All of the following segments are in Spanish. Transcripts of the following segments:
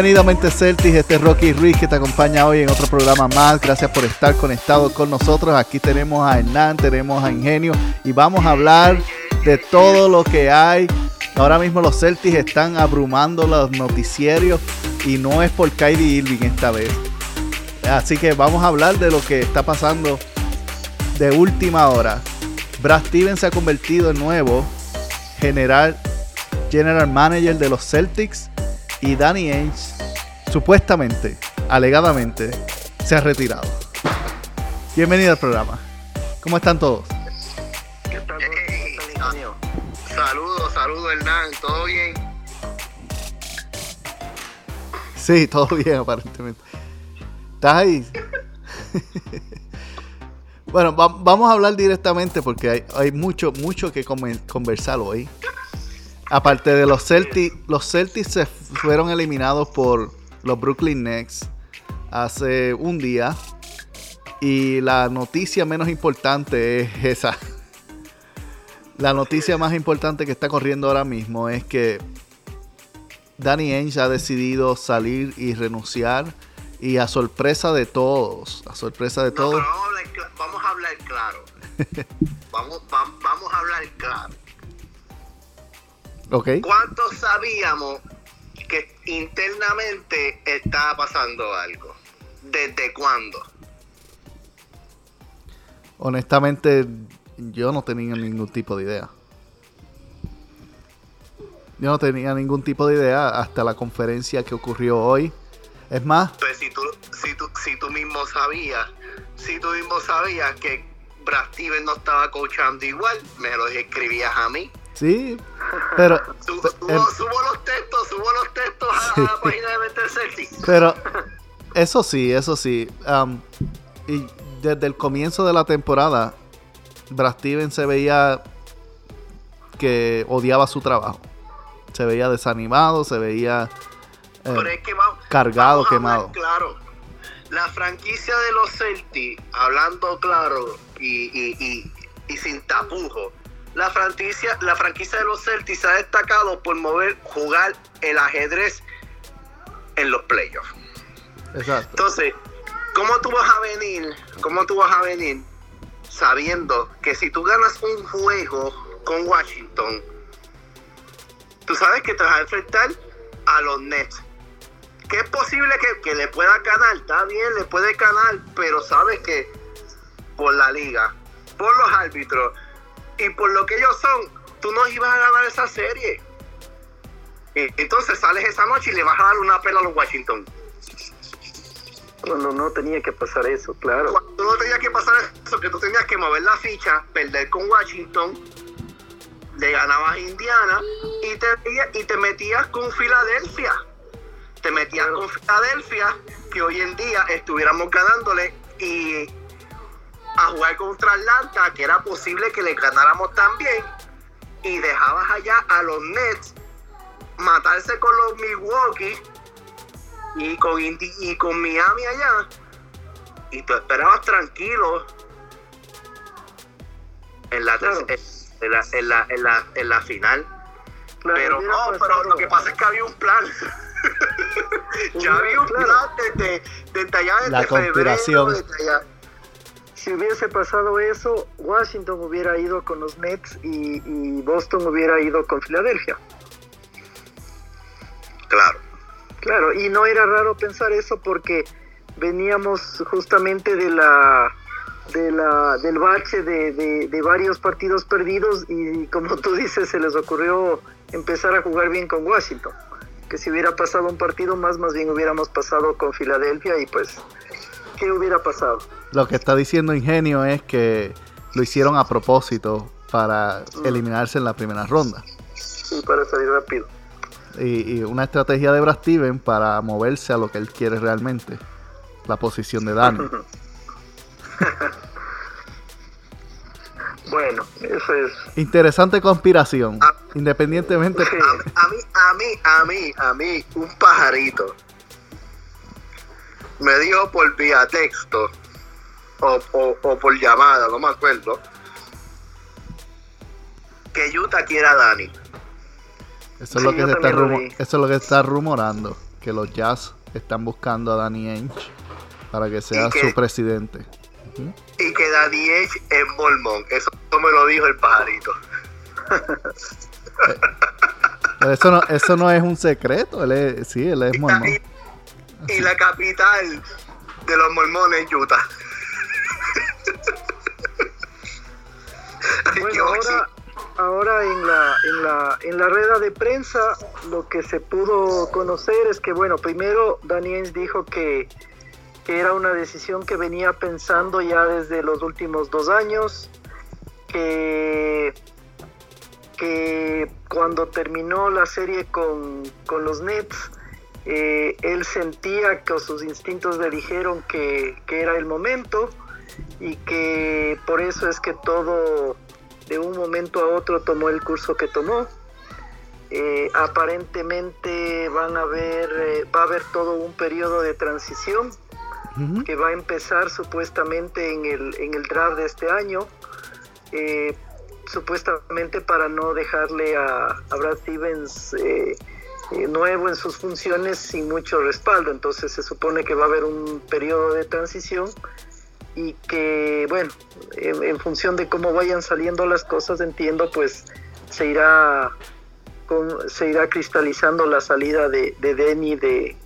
Bienvenido a Mente Celtics, este es Rocky Ruiz que te acompaña hoy en otro programa más. Gracias por estar conectado con nosotros. Aquí tenemos a Hernán, tenemos a Ingenio y vamos a hablar de todo lo que hay. Ahora mismo los Celtics están abrumando los noticiarios y no es por Kyrie Irving esta vez. Así que vamos a hablar de lo que está pasando de última hora. Brad Stevens se ha convertido en nuevo general, general manager de los Celtics y Danny Ainge supuestamente, alegadamente, se ha retirado. Bienvenido al programa. ¿Cómo están todos? ¿Qué tal, Hey, saludos, saludos Hernán, ¿todo bien? Sí, todo bien aparentemente. ¿Estás ahí? bueno, va- vamos a hablar directamente porque hay, hay mucho, mucho que conversar hoy. Aparte de los Celtics, los Celtics se fueron eliminados por los Brooklyn Nets hace un día. Y la noticia menos importante es esa. La noticia más importante que está corriendo ahora mismo es que Danny Ainge ha decidido salir y renunciar. Y a sorpresa de todos, a sorpresa de No, todos, vamos a hablar, cla- vamos a hablar claro. vamos, vam- vamos a hablar claro. ¿Ok? ¿Cuántos sabíamos que internamente estaba pasando algo? ¿Desde cuándo? Honestamente, yo no tenía ningún tipo de idea. Yo no tenía ningún tipo de idea hasta la conferencia que ocurrió hoy. Es más, Pues si tú, si tú, si tú mismo sabías, si tú mismo sabías que Brad Stevens no estaba coachando igual, me lo escribías a mí. Sí, pero, Su- pe- subo, subo los textos, subo los textos a, Sí. a la página de Mente Celtic. pero eso sí, eso sí. am, y desde el comienzo de la temporada, Brad Stevens se veía que odiaba su trabajo. Se veía desanimado, se veía eh, es que cargado, vamos quemado. Claro, la franquicia de los Celtics, hablando claro y, y, y, y sin tapujo, la franquicia, la franquicia de los Celtics se ha destacado por mover, jugar el ajedrez en los playoffs. Exacto. Entonces, ¿cómo tú vas a venir? ¿Cómo tú vas a venir sabiendo que si tú ganas un juego con Washington, tú sabes que te vas a enfrentar a los Nets? Que es posible que, que le pueda ganar, está bien, le puede ganar, pero sabes que por la liga, por los árbitros y por lo que ellos son, tú no ibas a ganar esa serie. Y- Entonces sales esa noche y le vas a dar una pela a los Washington. Cuando no tenía que pasar eso, claro. Cuando no tenía que pasar eso, que tú tenías que mover la ficha, perder con Washington, le ganabas a Indiana y te, y te metías con Filadelfia. Te metías con Filadelfia, que hoy en día estuviéramos ganándole y a jugar contra Atlanta, que era posible que le ganáramos también, y dejabas allá a los Nets matarse con los Milwaukee y con, Indi- y con Miami allá y tú esperabas tranquilo en la, Claro. en la, en la, en la, en la final. Claro, pero no, pero pasado- lo que pasa es que había un plan. ya había un plan desde, desde allá, desde La febrero, conspiración. desde allá. Si hubiese pasado eso, Washington hubiera ido con los Nets y, y Boston hubiera ido con Filadelfia. Claro. Claro, y no era raro pensar eso porque veníamos justamente de la, de la del bache de, de- de varios partidos perdidos y como tú dices se les ocurrió empezar a jugar bien con Washington. Que si hubiera pasado un partido más, más bien hubiéramos pasado con Filadelfia y pues, ¿qué hubiera pasado? Lo que está diciendo Ingenio es que lo hicieron a propósito para eliminarse en la primera ronda. Y para salir rápido. Y, y una estrategia de Brad Steven para moverse a lo que él quiere realmente. La posición de Dani. Bueno, eso es. Interesante conspiración. Independientemente. Sí. A, a mí, a mí, a mí, a mí, un pajarito me dijo por vía texto o, o- o por llamada, no me acuerdo, que Utah quiera a Dani. Eso es lo que se está rumo- eso es lo que está rumorando, que los Jazz están buscando a Danny Ainge para que sea su presidente. Y que Danny Edge es mormón. Eso me lo dijo el pajarito. Pero eso no, eso no es un secreto, él es, sí, él es mormón. Y, y la capital de los mormones es Utah. Bueno, ahora, ahora en la, en la en la rueda de prensa lo que se pudo conocer es que bueno, primero Daniels dijo que, que era una decisión que venía pensando ya desde los últimos dos años, que que cuando terminó la serie con, con los Nets, eh, él sentía que sus instintos le dijeron que, que era el momento y que por eso es que todo de un momento a otro tomó el curso que tomó. Eh, aparentemente van a ver, eh, va a haber todo un periodo de transición que va a empezar supuestamente en el, en el draft de este año, supuestamente para no dejarle a, a Brad Stevens eh, eh, nuevo en sus funciones sin mucho respaldo. Entonces se supone que va a haber un periodo de transición y que, bueno, en, en función de cómo vayan saliendo las cosas, entiendo, pues se irá, con- se irá cristalizando la salida de, de Denny de,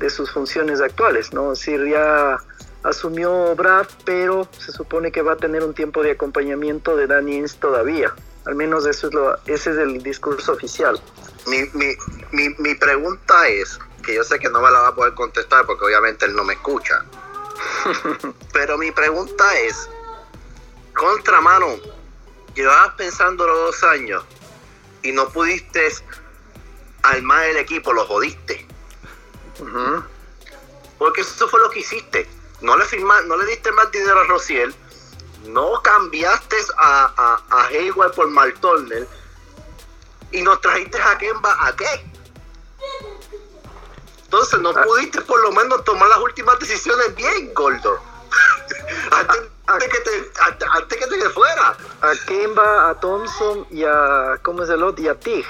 de sus funciones actuales, ¿no? Es decir, ya asumió Brad, pero se supone que va a tener un tiempo de acompañamiento de Danny Ainge todavía. Al menos eso es lo, ese es el discurso oficial. mi, mi, mi, mi pregunta es, que yo sé que no me la va a poder contestar porque obviamente él no me escucha. Pero mi pregunta es, contra mano, llevabas pensando los dos años y no pudiste armar el equipo, lo jodiste. Porque eso fue lo que hiciste. No le firma, no le diste más dinero a Rociel, no cambiaste a, a, a Hayward por Mark Turner y nos trajiste a Kemba a qué? Entonces no Ah. pudiste por lo menos tomar las últimas decisiones bien, gordo. antes, antes que te, antes, antes que te fuera. a Kemba, a Thompson y a, ¿cómo es el otro? Y a Tig.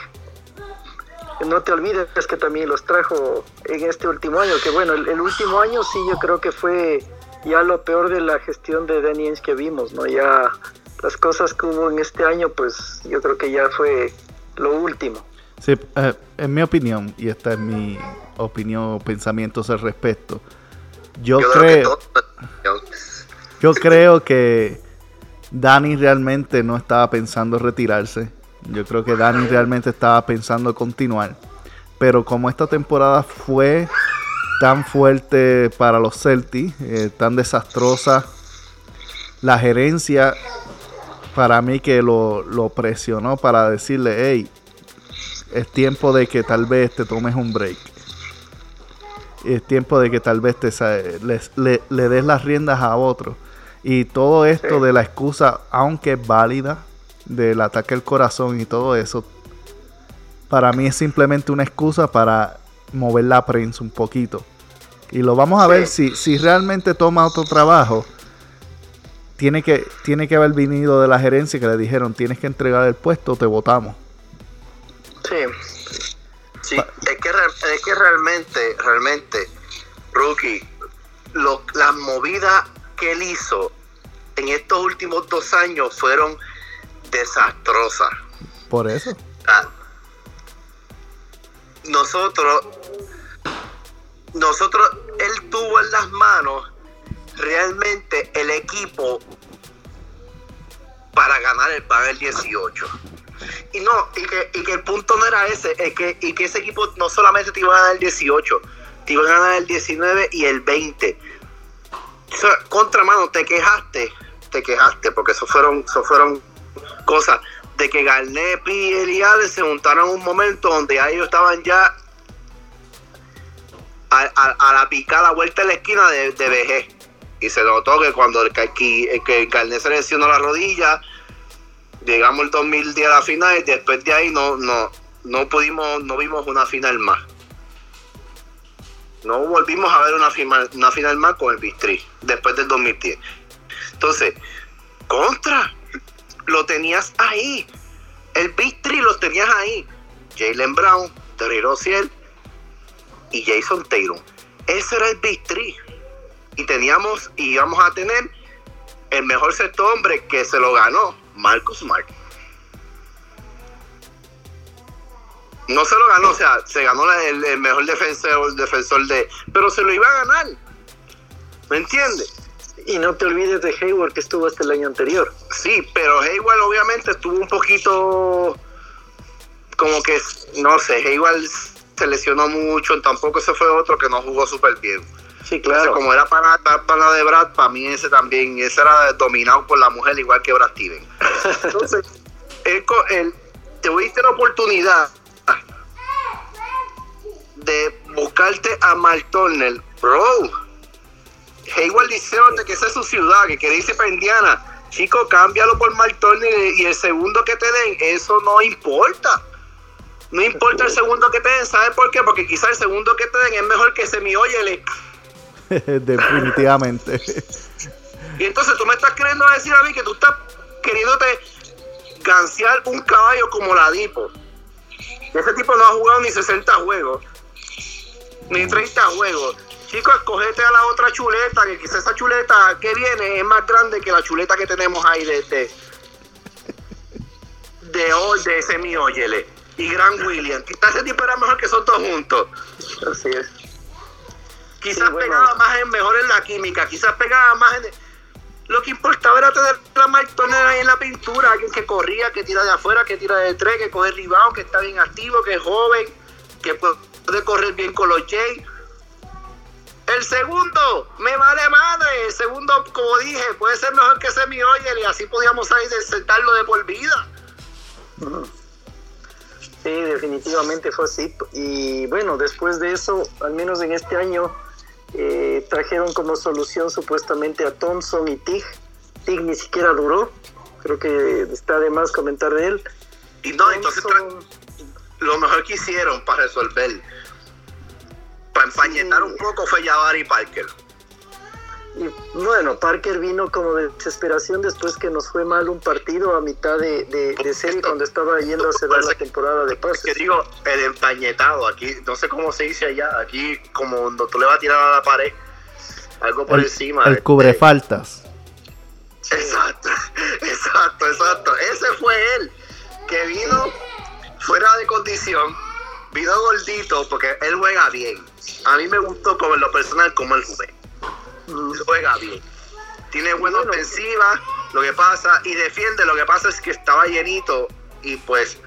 No te olvides que también los trajo en este último año, que bueno, el, el último año sí yo creo que fue ya lo peor de la gestión de Danny Ainge que vimos, ¿no? Ya las cosas que hubo en este año, pues yo creo que ya fue lo último. Sí, eh, en mi opinión, y esta es mi opinión o pensamientos al respecto, yo, Yo creo, creo que yo creo que Dani realmente no estaba pensando retirarse. Yo creo que Dani realmente estaba pensando continuar. Pero como esta temporada fue tan fuerte para los Celtics, eh, tan desastrosa, la gerencia para mí que lo, lo presionó para decirle, hey, es tiempo de que tal vez te tomes un break. Es tiempo de que tal vez te les- le, le des las riendas a otro. Y todo esto de la excusa, aunque es válida, del ataque al corazón y todo eso, para mí es simplemente una excusa para mover la prensa un poquito. Y lo vamos a ver si, si realmente toma otro trabajo. Tiene que, tiene que haber venido de la gerencia que le dijeron tienes que entregar el puesto o te votamos. Sí, Sí, es que, re- es que realmente, realmente, Rookie, lo- las movidas que él hizo en estos últimos dos años fueron desastrosas. Por eso. Ah, Nosotros, nosotros, él tuvo en las manos realmente el equipo para ganar el para el 18. Y no, y que, y que el punto no era ese, es que, y que ese equipo no solamente te iba a ganar el 18, te iba a ganar el 19 y el 20. O sea, contra mano, te quejaste, te quejaste, porque eso fueron, eso fueron cosas de que Garnett y Eliades se juntaron en un momento donde ya ellos estaban ya a, a- a la picada vuelta de la esquina de, de. Y se notó que cuando el, que, que Garnett se lesionó la rodilla, llegamos el 2010 a la final y después de ahí no, no, no pudimos, no vimos una final más. No volvimos a ver una final, una final más con el Bistri después del 2010. Entonces, contra, lo tenías ahí. El Big Three lo tenías ahí. Jalen Brown, Terry Rozier y Jason Taylor. Ese era el Big Three. Y teníamos, y íbamos a tener el mejor sexto hombre que se lo ganó, Marcus Smart. No se lo ganó, o sea, se ganó el, el mejor defensor, defensor de. Pero se lo iba a ganar. ¿Me entiendes? Y no te olvides de Hayward que estuvo hasta el año anterior. Sí, pero Hayward obviamente estuvo un poquito como que, no sé, Hayward se lesionó mucho, tampoco ese fue otro que no jugó súper bien. Sí, claro. Entonces, como era para, para de Brad, para mí ese también, ese era dominado por la mujer igual que Brad Steven. Entonces, él, él- te diste la oportunidad de buscarte a Mark Turner, bro. Hayward diciéndote que esa es su ciudad, que quiere irse para Indiana. Chico, cámbialo por Mark Turner y el segundo que te den, eso no importa. No importa el segundo que te den, ¿sabes por qué? Porque quizá el segundo que te den es mejor que Semi Oyele. Definitivamente. Y entonces tú me estás queriendo decir a mí que tú estás queriéndote gansear un caballo como la Dipo. Ese tipo no ha jugado ni 60 juegos, ni 30 juegos. Chicos, escogete a la otra chuleta, que quizás esa chuleta que viene es más grande que la chuleta que tenemos ahí de de, de, hoy, de Semi Oyele y Gran William. Quizás ese tipo era mejor que esos dos juntos. Así es. Quizás Sí, bueno. pegaba más en mejor en la química, quizás pegaba más en... Lo que importaba era tener la Mark Turner ahí en la pintura, alguien que corría, que tira de afuera, que tira de tres, que coge rebound, que está bien activo, que es joven, que puede correr bien con los Jays. El segundo, me vale madre. El segundo, como dije, puede ser mejor que Semi Oyer y así podíamos ahí de sentarlo de por vida. Sí, definitivamente fue así. Y bueno, después de eso, al menos en este año, eh, trajeron como solución supuestamente a Thompson y Tig. Tig ni siquiera duró. Creo que está de más comentar de él. Y no, entonces lo mejor que hicieron para resolver, para empañetar un poco fue Jabari Parker. Y bueno, Parker vino como de desesperación después que nos fue mal un partido a mitad de, de- de serie cuando estaba yendo a cerrar la temporada de que pases. digo, el empañetado, aquí, no sé cómo se dice allá, aquí como cuando tú le vas a tirar a la pared, algo por El, encima. el cubre faltas. Exacto, exacto, exacto. Ese fue él, que vino fuera de condición, vino gordito, porque él juega bien. A mí me gustó como en lo personal como él juega. Mm, juega bien. Tiene buena Bueno. ofensiva, lo que pasa, y defiende, lo que pasa es que estaba llenito y pues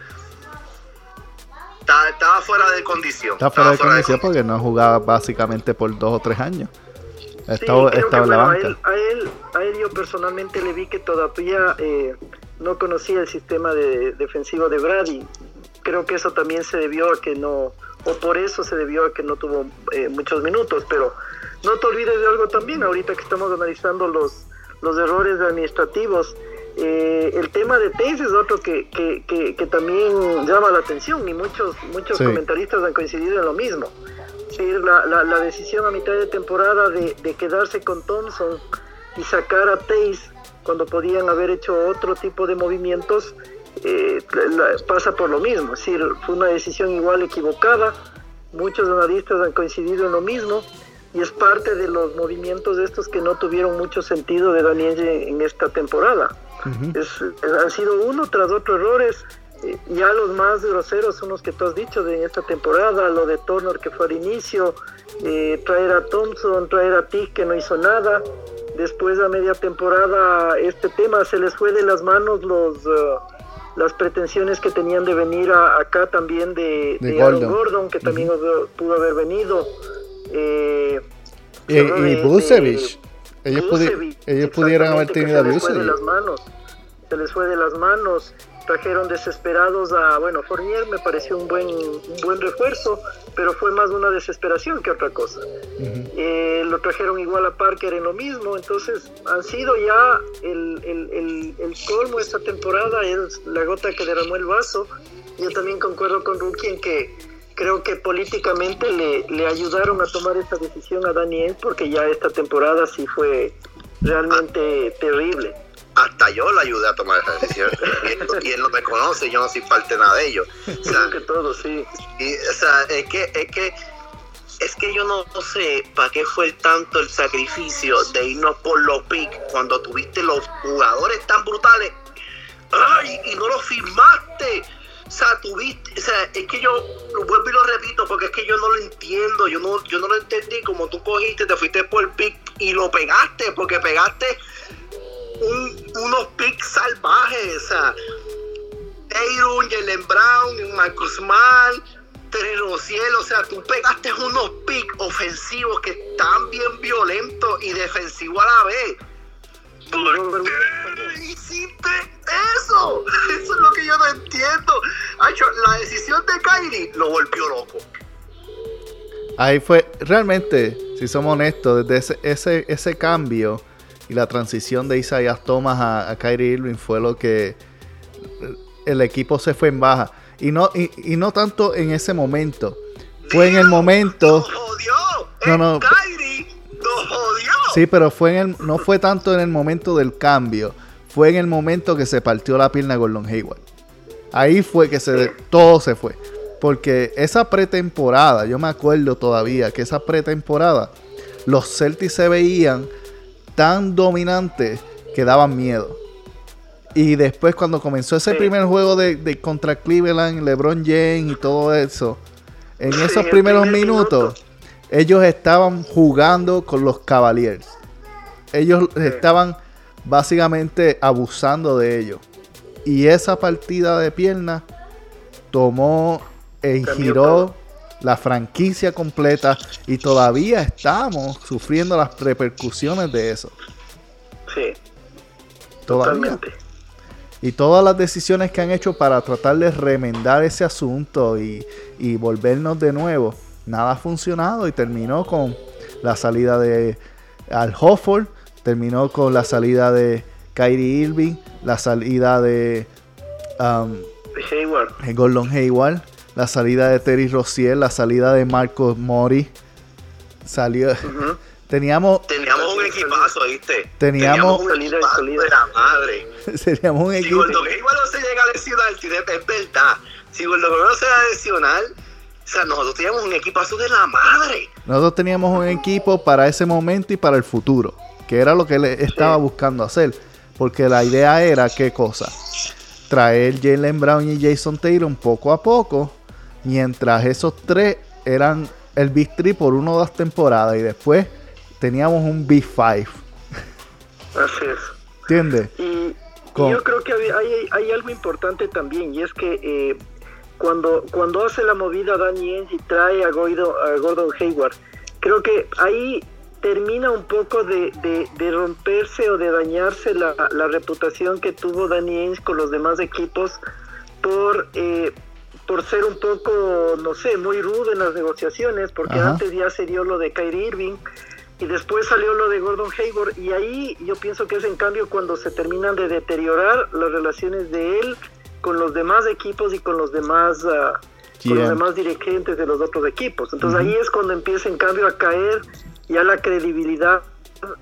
ta- estaba fuera de condición. Está fuera de Estaba condición porque no jugaba básicamente por dos o tres años. Sí, Estaba, creo estaba que, en la banca. A él, a, él, a él yo personalmente le vi que todavía eh, no conocía el sistema de, defensivo de Brady. Creo que eso también se debió a que no, o por eso se debió a que no tuvo eh, muchos minutos. Pero no te olvides de algo también, ahorita que estamos analizando los, los errores administrativos. eh, el tema de Tays es otro que, que, que, que también llama la atención y muchos, muchos Sí. comentaristas han coincidido en lo mismo. Sí, la, la, la decisión a mitad de temporada de, de quedarse con Thompson y sacar a Tays cuando podían haber hecho otro tipo de movimientos eh, pasa por lo mismo. Es decir, fue una decisión igual equivocada. Muchos analistas han coincidido en lo mismo y es parte de los movimientos estos que no tuvieron mucho sentido de Daniel en esta temporada. Es- han sido uno tras otro errores. Eh, ya los más groseros son los que tú has dicho de esta temporada, lo de Turner que fue al inicio, eh, traer a Thompson, traer a Tick que no hizo nada. Después a media temporada este tema se les fue de las manos los eh, las pretensiones que tenían de venir a- acá también de, De de Aaron Gordon. Gordon, que también pudo haber venido. Eh, Y, y Busevich. de- Ellos, pudi- Busevich, ellos pudieran haber tenido a se les fue de Busevich. las manos se les fue de las manos trajeron desesperados a bueno Fournier me pareció un buen un buen refuerzo pero fue más una desesperación que otra cosa. Eh, lo trajeron igual a Parker en lo mismo entonces han sido ya el, el, el, el colmo esta temporada es la gota que derramó el vaso yo también concuerdo con Rookie en que creo que políticamente le, le ayudaron a tomar esta decisión a Daniel porque ya esta temporada sí fue realmente terrible. Hasta yo le ayudé a tomar esa decisión. y, él, no me conoce, yo no soy parte de nada de ellos. O sea, que todo, sí. Y, o sea, es que, es que, es que yo no, sé para qué fue tanto el sacrificio de irnos por los picks cuando tuviste los jugadores tan brutales. ¡Ay! Y no los firmaste. O sea, tuviste, o sea, es que yo lo vuelvo y lo repito porque es que yo no lo entiendo, yo no, yo no lo entendí como tú cogiste, te fuiste por el pick y lo pegaste, porque pegaste unos picks salvajes, o sea, Aaron, Jalen Brown, Marcus Mann, Terry Rociel, o sea, tú pegaste unos picks ofensivos que están bien violentos y defensivos a la vez. ¿Por qué hiciste eso? Eso es lo que yo no entiendo. la decisión de Kyrie lo volvió loco. Ahí fue, realmente, si somos honestos, desde ese, ese, cambio y la transición de Isaiah Thomas a, a Kyrie Irving fue lo que el equipo se fue en baja. Y no, y, no tanto en ese momento. Fue en el momento. No, no. Kyrie jodió. Sí, pero fue en el, no fue tanto en el momento del cambio fue en el momento que se partió la pierna Gordon Hayward. Ahí fue que se, todo se fue. Porque esa pretemporada, yo me acuerdo todavía que esa pretemporada, los Celtics se veían tan dominantes que daban miedo. Y después cuando comenzó ese primer juego de, contra Cleveland, LeBron James y todo eso, en esos primeros minutos, ellos estaban jugando con los Cavaliers. Ellos estaban básicamente abusando de ellos. Y esa partida de pierna tomó e giró la franquicia completa y todavía estamos sufriendo las repercusiones de eso. Sí. Todavía. Y todas las decisiones que han hecho para tratar de remendar ese asunto y, y volvernos de nuevo, nada ha funcionado y terminó con la salida de Al Hofford terminó con la salida de Kyrie Irving, la salida de um, Hayward. Gordon Hayward, la salida de Terry Rozier, la salida de Marcos Mori. Salió. Teníamos, teníamos un equipazo, ¿viste? Teníamos, un equipazo de la madre. Teníamos un equipo. Si Gordon Hayward no se llega a lesionar, es verdad. Si Gordon no se va a lesionar, o sea, nosotros teníamos un equipazo de la madre. Nosotros teníamos un equipo para ese momento y para el futuro que era lo que él estaba buscando hacer. Porque la idea era, ¿qué cosa? Traer Jalen Brown y Jason Taylor poco a poco, mientras esos tres eran el Big 3 por una o dos temporadas y después teníamos un Big 5. Así es. ¿Entiendes? Y, yo creo que hay, algo importante también, y es que eh, cuando, cuando hace la movida Danny Ainge y trae a, a Gordon Hayward, creo que ahí termina un poco de, de, romperse o de dañarse la, la, reputación que tuvo Danny Ainge con los demás equipos por, eh, por ser un poco, no sé, muy rudo en las negociaciones, porque antes ya se dio lo de Kyrie Irving y después salió lo de Gordon Hayward y ahí yo pienso que es en cambio cuando se terminan de deteriorar las relaciones de él con los demás equipos y con los demás... Uh, con los demás dirigentes de los otros equipos. Entonces ahí es cuando empieza en cambio a caer ya la credibilidad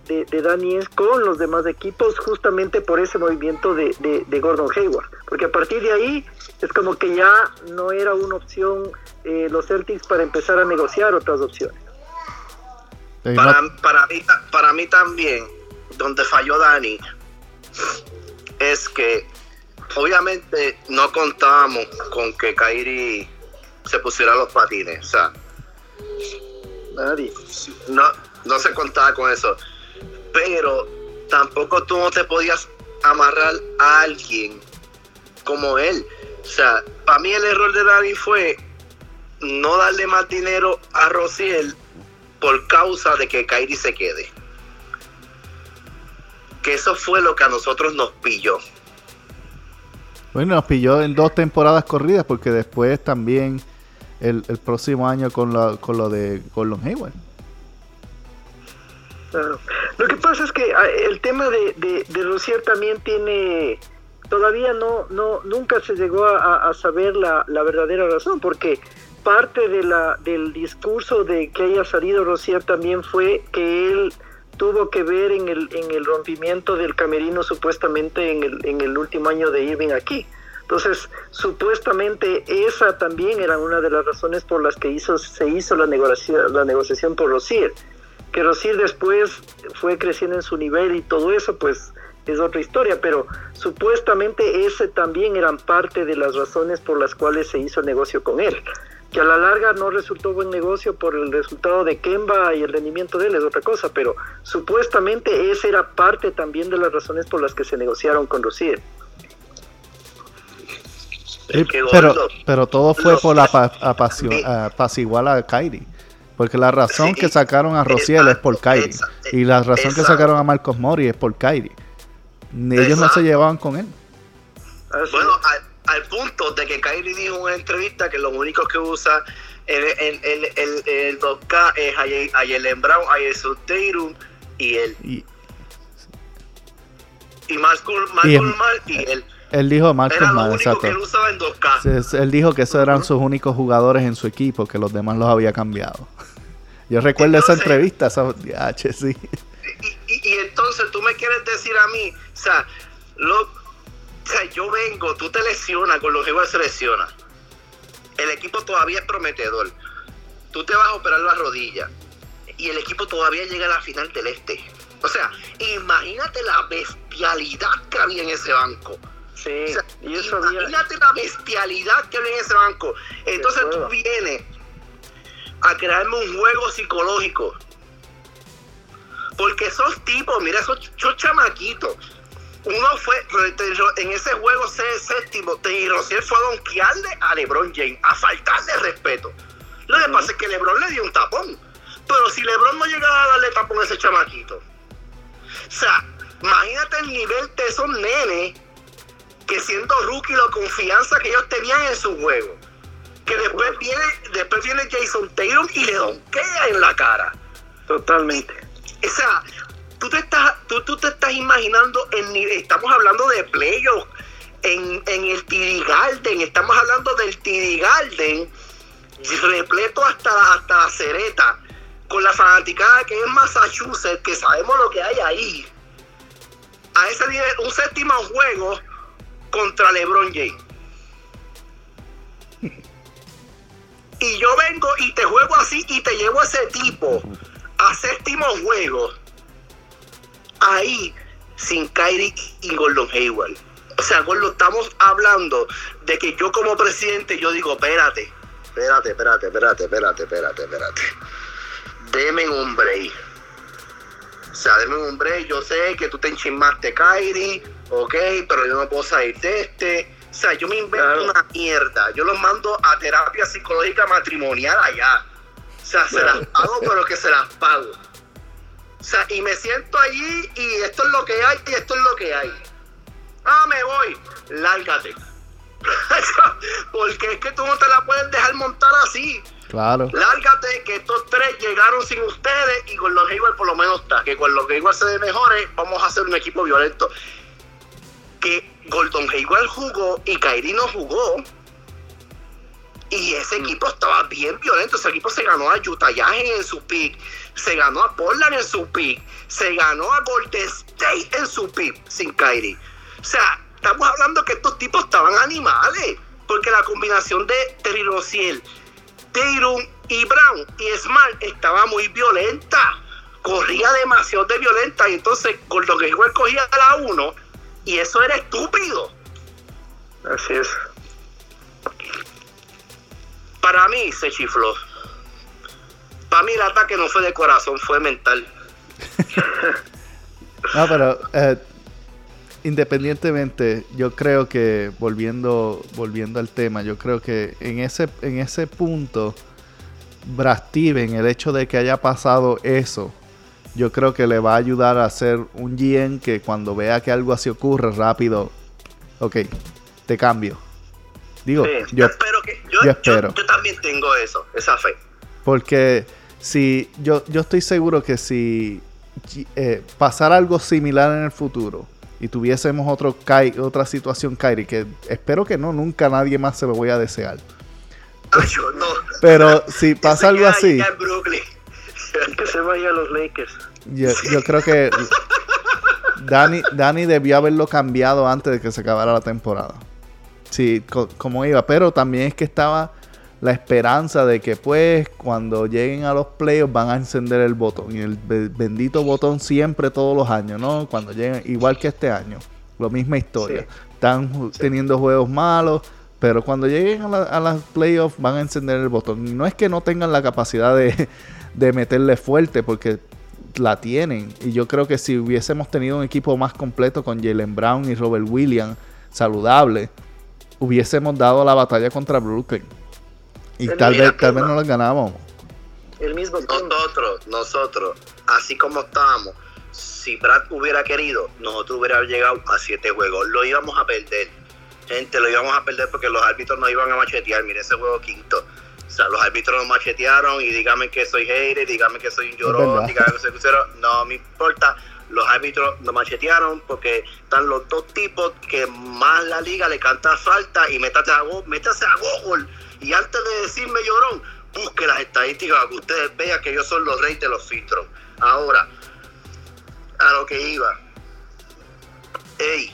de, de con los demás equipos justamente por ese movimiento de, Gordon Hayward. Porque a partir de ahí es como que ya no era una opción eh, los Celtics para empezar a negociar otras opciones. Para, para, mí, para mí también, donde falló Dani, es que obviamente no contábamos con que Kairi se pusiera los patines. O sea, Nadie. No, no se contaba con eso. Pero tampoco tú no te podías amarrar a alguien como él. O sea, para mí el error de David fue no darle más dinero a Rociel por causa de que Kairi se quede. Que eso fue lo que a nosotros nos pilló. Bueno, nos pilló en dos temporadas corridas porque después también el, próximo año con, con lo de Gordon Hayward. Lo que pasa es que ah, el tema de, de, Rosier también tiene, todavía no, no, nunca se llegó a, saber la, verdadera razón, porque parte de la, del discurso de que haya salido Rosier también fue que él tuvo que ver en el, en el rompimiento del camerino supuestamente en el, en el último año de Irving aquí. Entonces, supuestamente esa también era una de las razones por las que se hizo la negociación, la negociación por Rosier. Que Rosier después fue creciendo en su nivel y todo eso, pues es otra historia, pero supuestamente ese también eran parte de las razones por las cuales se hizo el negocio con él. Que a la larga no resultó buen negocio por el resultado de Kemba y el rendimiento de él es otra cosa, pero supuestamente esa era parte también de las razones por las que se negociaron con Rosier. Sí, pero, pero todo fue por la apaciguar a Kyrie. Porque la razón que sacaron a Rosier es por Kyrie. Y la razón que sacaron a Marcos Mori es por Kyrie. Ellos no se llevaban con él. Bueno, al, punto de que Kyrie dijo en una entrevista que los únicos que usa el, el, el, el 2K es Ayelen Brown, Ayesu Teirum y él. Y, y Marcus, y, y él. Él dijo Marcus Mal, exacto. Que él, usaba en 2K. él dijo que esos eran sus únicos jugadores en su equipo, que los demás los había cambiado. Yo recuerdo esa entrevista, esa H, sí. Y, entonces tú me quieres decir a mí, o sea, lo, o sea yo vengo, tú te lesionas con los que se lesiona. El equipo todavía es prometedor. Tú te vas a operar la rodilla y el equipo todavía llega a la final del este. O sea, imagínate la bestialidad que había en ese banco. Sí, y eso imagínate la bestialidad que había en ese banco. Entonces tú vienes a crearme un juego psicológico porque esos tipos, mira, esos, chamaquitos. Uno fue, en ese juego séptimo, y Rosier fue a donkearle a LeBron James, a faltarle respeto. Lo que pasa es que LeBron le dio un tapón. Pero si LeBron no llegaba a darle tapón a ese chamaquito. O sea, imagínate el nivel de esos nenes que siendo rookie la confianza que ellos tenían en su juego. Que después viene, después viene Jason Taylor y le donkea en la cara. Totalmente. O sea, tú te estás, tú, te estás imaginando, estamos hablando de playoffs en, en el TD Garden, estamos hablando del TD Garden repleto hasta, hasta la cereta, con la fanaticada que es Massachusetts, que sabemos lo que hay ahí. A ese nivel, un séptimo juego contra LeBron James. Y yo vengo y te juego así y te llevo a ese tipo a séptimo juego, ahí sin Kyrie y Gordon Hayward. O sea, Gordon, estamos hablando de que yo como presidente, yo digo, espérate, espérate, espérate, espérate, espérate, espérate, espérate. Deme un break. O sea, deme un break. Yo sé que tú te enchismaste Kyrie, ok, pero yo no puedo salir de este. O sea, yo me invento una mierda. Yo los mando a terapia psicológica matrimonial allá. O sea, se las pago, pero que se las pago. O sea, y me siento allí y esto es lo que hay y esto es lo que hay. Ah, me voy. Lárgate. Porque es que tú no te la puedes dejar montar así. Claro. Lárgate que estos tres llegaron sin ustedes y con los Hayward por lo menos está. Que con los Hayward se de mejores, vamos a hacer un equipo violento. Que Gordon Hayward jugó y Kairi no jugó. Y ese mm. equipo estaba bien violento. Ese equipo se ganó a Utah Jazz en su pick, se ganó a Portland en su pick, se ganó a Golden State en su pick sin Kyrie. O sea, estamos hablando que estos tipos estaban animales, porque la combinación de Terry Tatum y Brown y Smart estaba muy violenta. Corría demasiado de violenta y entonces con lo que igual cogía a la uno y eso era estúpido. Así es. Para mí se chifló. Para mí el ataque no fue de corazón, fue mental. no, pero eh, independientemente, yo creo que volviendo, volviendo al tema, yo creo que en ese, en ese punto, Brad Steven, el hecho de que haya pasado eso, yo creo que le va a ayudar a hacer un GM que cuando vea que algo así ocurre rápido, ok, te cambio. Digo, yo, espero que, yo, espero. Yo, también tengo eso, esa fe. Porque si yo, yo estoy seguro que si eh, pasara algo similar en el futuro y tuviésemos otro otra situación Kyrie, que espero que no, nunca nadie más se lo voy a desear. yo no. Pero si pasa algo así, Que se vaya a los Lakers. Yo, yo creo que Dani, Dani debió haberlo cambiado antes de que se acabara la temporada. Sí, co- como iba. Pero también es que estaba la esperanza de que pues cuando lleguen a los playoffs van a encender el botón. Y el be- bendito botón siempre todos los años, ¿no? Cuando lleguen, igual que este año. La misma historia. Sí. Están teniendo juegos malos. Pero cuando lleguen a, la- a las playoffs van a encender el botón. Y no es que no tengan la capacidad de, de meterle fuerte, porque la tienen. Y yo creo que si hubiésemos tenido un equipo más completo con Jalen Brown y Robert Williams saludable, hubiésemos dado la batalla contra Brooklyn. Y Pero tal vez, tal vez no la ganábamos. El mismo. Nosotros, nosotros, así como estábamos, si Brad hubiera querido, nosotros hubiéramos llegado a siete juegos. Lo íbamos a perder. Gente, lo íbamos a perder porque los árbitros nos iban a machetear. Mire ese juego quinto. O sea, los árbitros nos machetearon y dígame que soy hater, dígame que soy un llorón, dígame que soy crucero. No me importa. Los árbitros nos machetearon porque están los dos tipos que más la liga le canta falta y métase a, go- métase a Google. Y antes de decirme llorón, busque las estadísticas para que ustedes vean que ellos son los reyes de los filtros. Ahora, a lo que iba. Ey,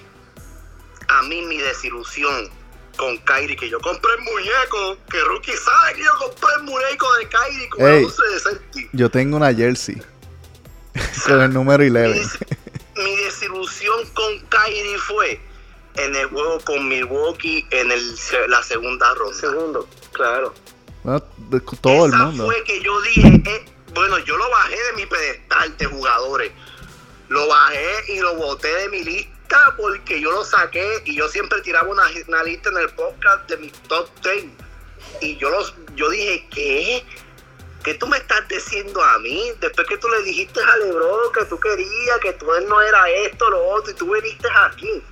a mí mi desilusión con Kyrie, que yo compré el muñeco, que Rookie sabe que yo compré el muñeco de Kyrie con Ey. la 11 de Celtic. Yo tengo una jersey con el número Mi, 11. des- mi desilusión con Kyrie fue en el juego con Milwaukee en el, la segunda ronda. Segundo, claro. De- todo el mundo. fue que yo dije, eh, bueno, yo lo bajé de mi pedestal de jugadores. Lo bajé y lo boté de mi lista porque yo lo saqué y yo siempre tiraba una, una lista en el podcast de mis top 10. Y yo los yo dije, ¿qué? ¿Qué tú me estás diciendo a mí? Después que tú le dijiste a Lebron que tú querías, que tú él no era esto, lo otro, y tú viniste aquí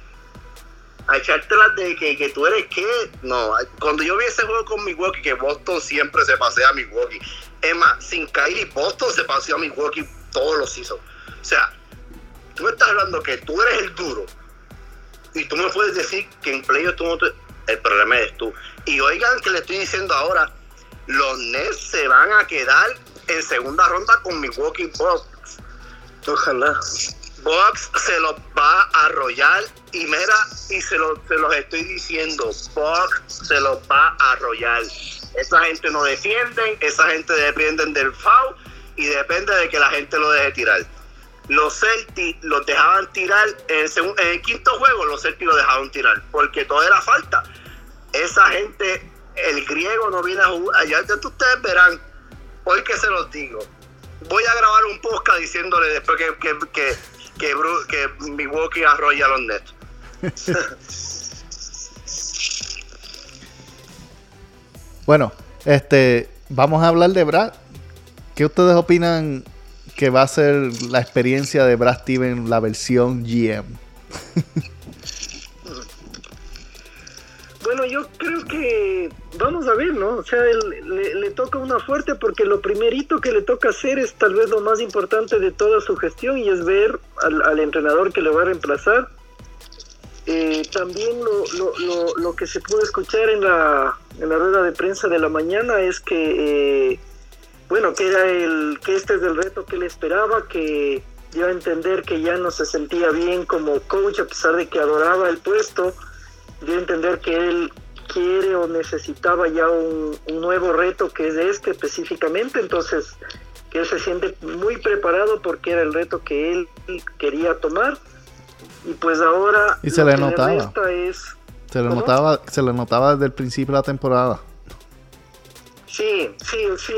a echártelas de que, tú eres qué. No, cuando yo vi ese juego con Milwaukee, que Boston siempre se pasea a Milwaukee. Es más, sin Kyrie, Boston se paseó a Milwaukee todos los hizo. O sea, tú me estás hablando que tú eres el duro. Y tú me puedes decir que en playoff tú no te... El problema eres tú. Y oigan que le estoy diciendo ahora, los Nets se van a quedar en segunda ronda con Milwaukee Bucks. Ojalá. Bucks se los va a arrollar y mira, y se, lo- se los estoy diciendo, Bucks se los va a arrollar. Esa gente no defienden, esa gente dependen del foul y depende de que la gente lo deje tirar. Los Celtics los dejaban tirar en el, segun- en el quinto juego, los Celtics lo dejaban tirar porque todo era falta. Esa gente, el griego no viene a jugar. Allá ustedes verán, hoy que se los digo, voy a grabar un podcast diciéndole después que, que, que, que, que Milwaukee arrolla a los Nets. Bueno, este, vamos a hablar de Brad. ¿Qué ustedes opinan que va a ser la experiencia de Brad Steven, la versión GM? Bueno, yo creo que vamos a ver, ¿no? O sea, él- le, le toca una fuerte porque lo primerito que le toca hacer es tal vez lo más importante de toda su gestión y es ver al, entrenador que le va a reemplazar. Eh, también lo, que se pudo escuchar en la, rueda de prensa de la mañana es que, eh, bueno, que era el que este es el reto que él esperaba, que dio a entender que ya no se sentía bien como coach a pesar de que adoraba el puesto dio a entender que él quiere o necesitaba ya un, un nuevo reto que es este específicamente, entonces que él se siente muy preparado porque era el reto que él quería tomar y pues ahora Y se le notaba. es Se le ¿Cómo? notaba, se le notaba desde el principio de la temporada. Sí, sí, sí,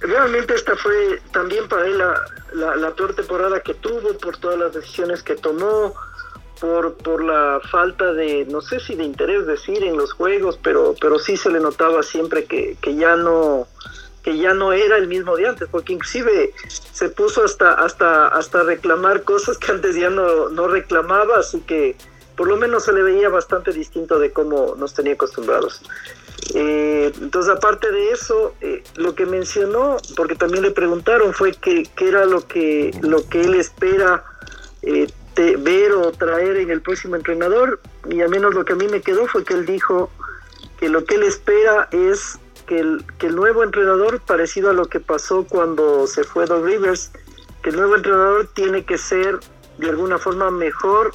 realmente esta fue también para él la, la, la peor temporada que tuvo por todas las decisiones que tomó, por, por la falta de, no sé si de interés decir en los juegos, pero, pero sí se le notaba siempre que, que ya no que ya no era el mismo de antes, porque inclusive se puso hasta hasta hasta reclamar cosas que antes ya no, no reclamaba, así que por lo menos se le veía bastante distinto de cómo nos tenía acostumbrados. Eh, entonces, aparte de eso, eh, lo que mencionó, porque también le preguntaron, fue que, que era lo que, lo que él espera eh, te- ver o traer en el próximo entrenador. Y al menos lo que a mí me quedó fue que él dijo que lo que él espera es que el, que el nuevo entrenador, parecido a lo que pasó cuando se fue Doug Rivers, que el nuevo entrenador tiene que ser de alguna forma mejor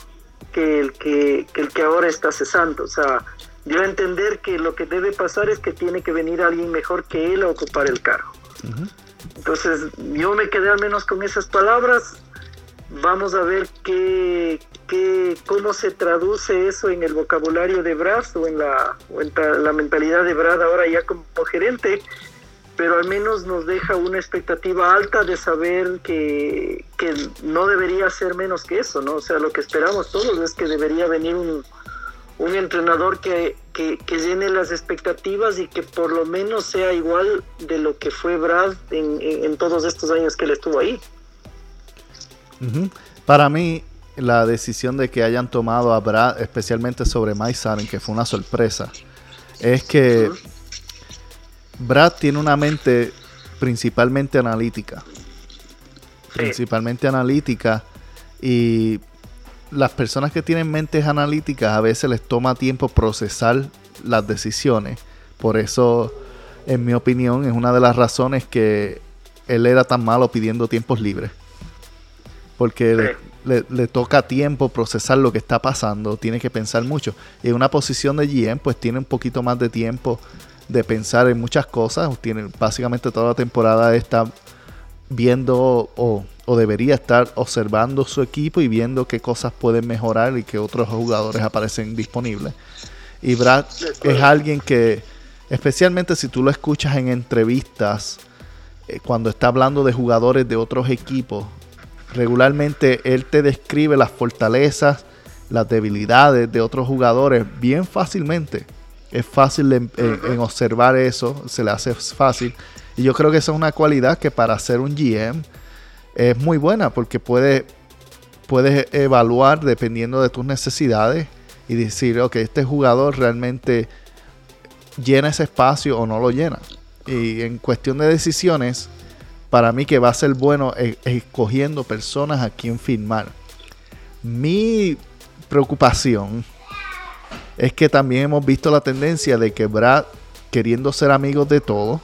que el que, que el que ahora está cesando. O sea, dio a entender que lo que debe pasar es que tiene que venir alguien mejor que él a ocupar el cargo. Entonces, yo me quedé al menos con esas palabras. Vamos a ver qué, qué, cómo se traduce eso en el vocabulario de Brad o en la, en la mentalidad de Brad ahora ya como gerente pero al menos nos deja una expectativa alta de saber que, que, no debería ser menos que eso, ¿no? O sea, lo que esperamos todos es que debería venir un, un entrenador que, que, llene las expectativas y que por lo menos sea igual de lo que fue Brad en, en, todos estos años que él estuvo ahí. Para mí, la decisión de que hayan tomado a Brad, especialmente sobre Mike que fue una sorpresa, es que Brad tiene una mente principalmente analítica. Principalmente analítica. Y las personas que tienen mentes analíticas a veces les toma tiempo procesar las decisiones. Por eso, en mi opinión, es una de las razones que él era tan malo pidiendo tiempos libres. Porque le, le, toca tiempo procesar lo que está pasando, tiene que pensar mucho. Y en una posición de GM, pues tiene un poquito más de tiempo de pensar en muchas cosas. Tiene, básicamente toda la temporada está viendo o, debería estar observando su equipo y viendo qué cosas pueden mejorar y qué otros jugadores aparecen disponibles. Y Brad es alguien que, especialmente si tú lo escuchas en entrevistas, eh, cuando está hablando de jugadores de otros equipos, regularmente él te describe las fortalezas, las debilidades de otros jugadores bien fácilmente es fácil en, observar eso, se le hace fácil. Y yo creo que esa es una cualidad que para ser un GM es muy buena porque puedes puedes evaluar dependiendo de tus necesidades y decir, ok, este jugador realmente llena ese espacio o no lo llena. Y en cuestión de decisiones, para mí que va a ser bueno escogiendo personas a quien firmar. Mi preocupación es que también hemos visto la tendencia de que Brad, queriendo ser amigos de todos,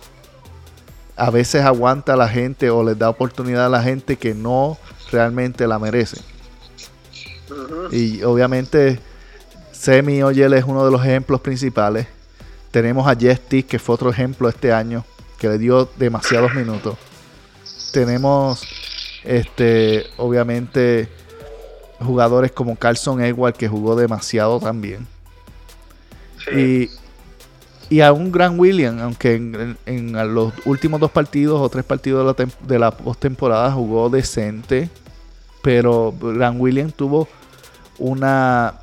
a veces aguanta a la gente o les da oportunidad a la gente que no realmente la merece. Y obviamente Semi Oyel es uno de los ejemplos principales. Tenemos a Jesty, que fue otro ejemplo este año, que le dio demasiados minutos. Tenemos, este, obviamente, jugadores como Carlson Edward, que jugó demasiado también. Y, y a un Gran William, aunque en, los últimos dos partidos o tres partidos de la, de la postemporada jugó decente, pero Gran William tuvo una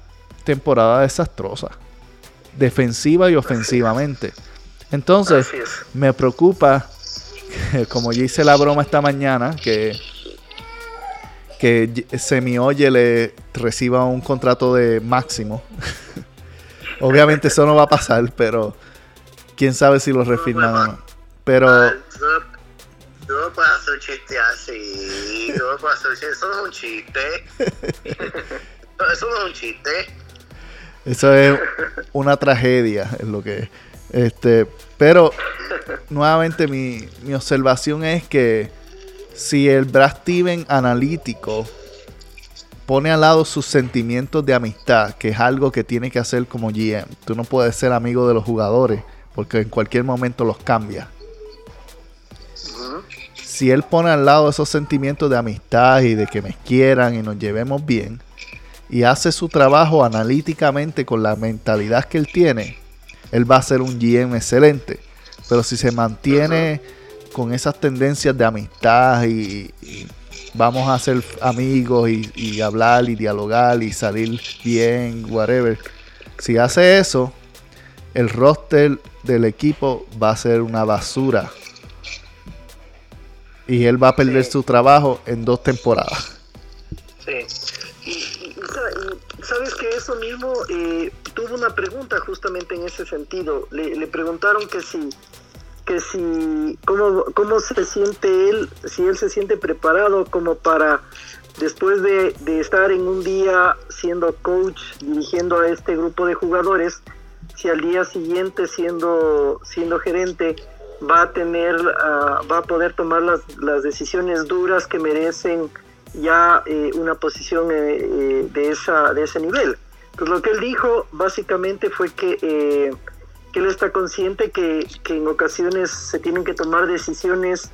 temporada desastrosa, defensiva y ofensivamente. Entonces, me preocupa, como yo hice la broma esta mañana, que que Semioye le reciba un contrato de máximo Obviamente eso no va a pasar, pero quién sabe si lo refirman o no. Pero. Tú no puedes hacer un chiste así. No puedes hacer un chiste. Eso no es un chiste. Eso no es un chiste. Eso es una tragedia, es lo que es. Este, pero nuevamente mi, mi observación es que si el Brad Steven analítico pone al lado sus sentimientos de amistad, que es algo que tiene que hacer como GM. Tú no puedes ser amigo de los jugadores porque en cualquier momento los cambia. Si él pone al lado esos sentimientos de amistad y de que me quieran y nos llevemos bien y hace su trabajo analíticamente con la mentalidad que él tiene, él va a ser un GM excelente. Pero si se mantiene con esas tendencias de amistad y vamos a ser amigos y, hablar y dialogar y salir bien, whatever. Si hace eso, el roster del equipo va a ser una basura. Y él va a perder su trabajo en dos temporadas. Sí. Eso mismo eh, tuvo una pregunta justamente en ese sentido. Le, preguntaron que si que si cómo, cómo se siente él, si él se siente preparado como para después de, estar en un día siendo coach, dirigiendo a este grupo de jugadores, si al día siguiente siendo, siendo gerente va a tener, ah, va a poder tomar las, las decisiones duras que merecen ya eh, una posición eh, eh, de, esa, de ese nivel. Pues lo que él dijo básicamente fue que, que él está consciente que, en ocasiones se tienen que tomar decisiones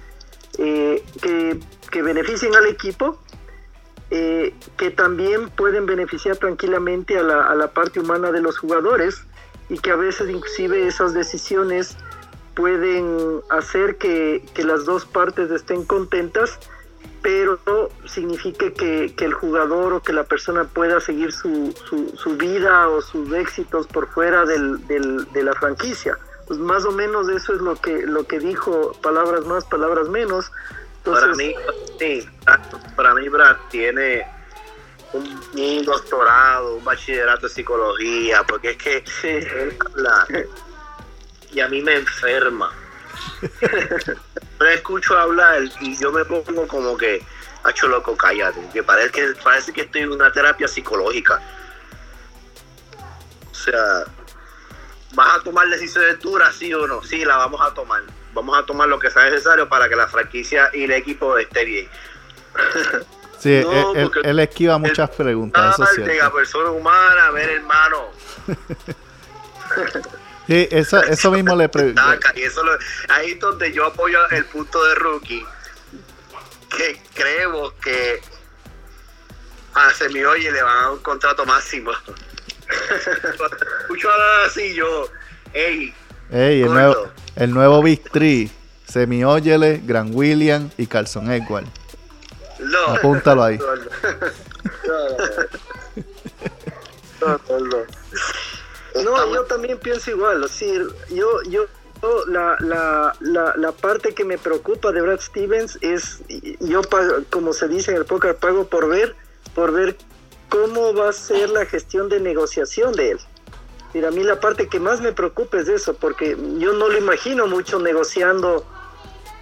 que, que, beneficien al equipo, que también pueden beneficiar tranquilamente a la, parte humana de los jugadores y que a veces inclusive esas decisiones pueden hacer que las dos partes estén contentas pero signifique que, que, el jugador o que la persona pueda seguir su, su, vida o sus éxitos por fuera del, del, de la franquicia. Pues más o menos eso es lo que, lo que dijo, palabras más, palabras menos. para mí, sí, para mí Brad tiene un, un, doctorado, un bachillerato de psicología, porque es que él habla y a mí me enferma me escucho hablar y yo me pongo como que, hacho loco, cállate, que parece que, parece que estoy en una terapia psicológica. O sea, ¿vas a tomar decisiones duras, sí o no? Sí, la vamos a tomar. Vamos a tomar lo que sea necesario para que la franquicia y el equipo esté bien. Sí, él, esquiva muchas preguntas, eso es cierto. persona humana, ver hermano. Sí, eso, eso mismo le pregunto. ahí es donde yo apoyo el punto de Rookie, que creo que a Semioye le van a dar un contrato máximo. Escucho así yo, ey, el, nuevo, el nuevo Big Three, Semióyele, Gran William y Carson Edward. No. Apúntalo ahí. No, yo también pienso igual. decir, yo, yo, la, la, la, la, parte que me preocupa de Brad Stevens es, yo como se dice en el póker, pago por ver, por ver cómo va a ser la gestión de negociación de él. Mira, a mí la parte que más me preocupa es eso, porque yo no lo imagino mucho negociando,